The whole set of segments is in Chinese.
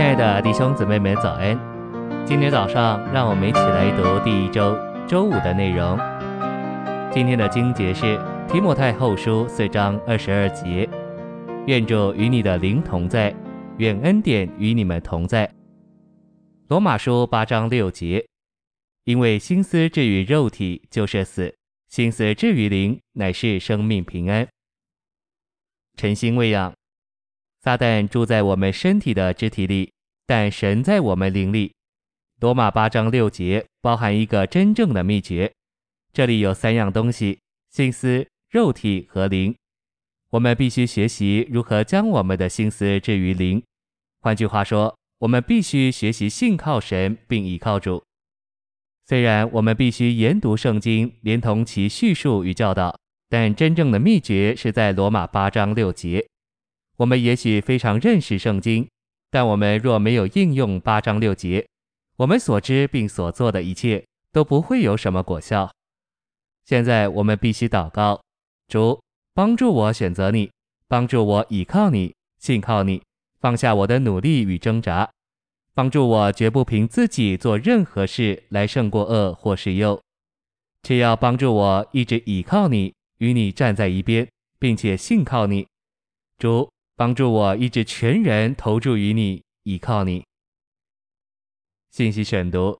亲爱的弟兄姊妹们，早安！今天早上，让我们一起来读第一周周五的内容。今天的经节是提摩太后书四章二十二节：愿主与你的灵同在，愿恩典与你们同在。罗马书八章六节：因为心思置于肉体就是死，心思置于灵乃是生命平安。晨星喂养。撒旦住在我们身体的肢体里，但神在我们灵里。罗马八章六节包含一个真正的秘诀，这里有三样东西：心思、肉体和灵。我们必须学习如何将我们的心思置于灵。换句话说，我们必须学习信靠神并倚靠主。虽然我们必须研读圣经，连同其叙述与教导，但真正的秘诀是在罗马八章六节。我们也许非常认识圣经，但我们若没有应用八章六节，我们所知并所做的一切都不会有什么果效。现在我们必须祷告，主帮助我选择你，帮助我倚靠你，信靠你，放下我的努力与挣扎，帮助我绝不凭自己做任何事来胜过恶或是忧，却要帮助我一直倚靠你，与你站在一边，并且信靠你，主。帮助我一直全然投注于你，依靠你。信息选读：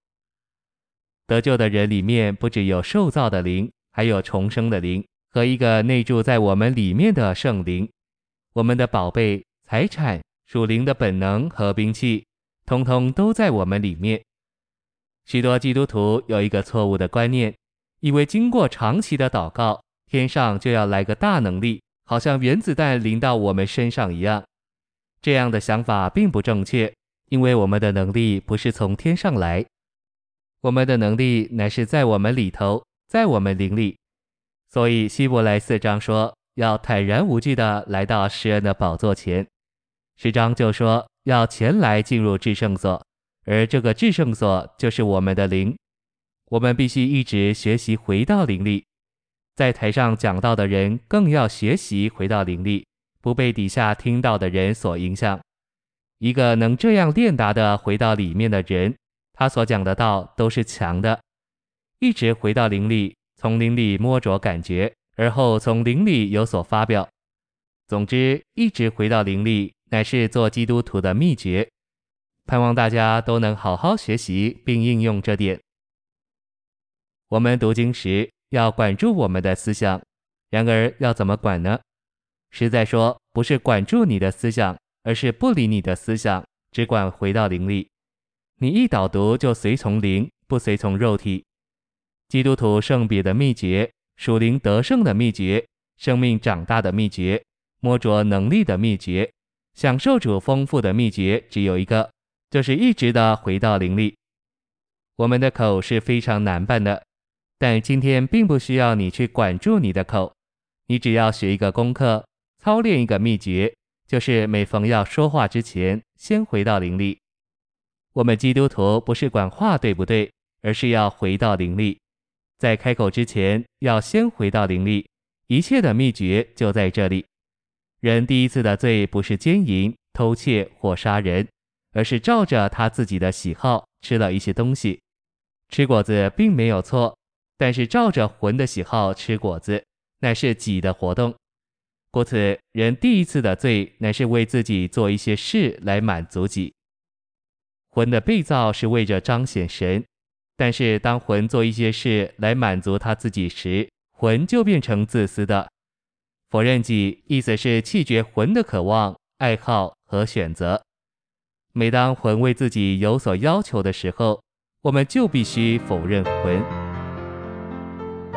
得救的人里面不只有受造的灵，还有重生的灵和一个内住在我们里面的圣灵。我们的宝贝、财产、属灵的本能和兵器，通通都在我们里面。许多基督徒有一个错误的观念，以为经过长期的祷告，天上就要来个大能力。好像原子弹临到我们身上一样，这样的想法并不正确，因为我们的能力不是从天上来，我们的能力乃是在我们里头，在我们灵里。所以希伯来四章说要坦然无惧地来到施恩的宝座前，十章就说要前来进入至圣所，而这个至圣所就是我们的灵，我们必须一直学习回到灵里。在台上讲道的人更要学习回到灵里，不被底下听到的人所影响。一个能这样练达的回到里面的人，他所讲的道都是强的。一直回到灵里，从灵里摸着感觉，而后从灵里有所发表。总之，一直回到灵里，乃是做基督徒的秘诀。盼望大家都能好好学习并应用这点。我们读经时，要管住我们的思想，然而要怎么管呢？实在说，不是管住你的思想，而是不理你的思想，只管回到灵里。你一导读就随从灵，不随从肉体。基督徒圣别的秘诀，属灵得胜的秘诀，生命长大的秘诀，摸着能力的秘诀，享受主丰富的秘诀，只有一个，就是一直的回到灵里。我们的口是非常难办的。但今天并不需要你去管住你的口，你只要学一个功课，操练一个秘诀，就是每逢要说话之前，先回到灵力。我们基督徒不是管话对不对，而是要回到灵力，在开口之前要先回到灵力。一切的秘诀就在这里。人第一次的罪不是奸淫、偷窃或杀人，而是照着他自己的喜好吃了一些东西。吃果子并没有错。但是照着魂的喜好吃果子，乃是己的活动。故此，人第一次的罪乃是为自己做一些事来满足己。魂的被造是为着彰显神，但是当魂做一些事来满足他自己时，魂就变成自私的。否认己，意思是弃绝魂的渴望、爱好和选择。每当魂为自己有所要求的时候，我们就必须否认魂。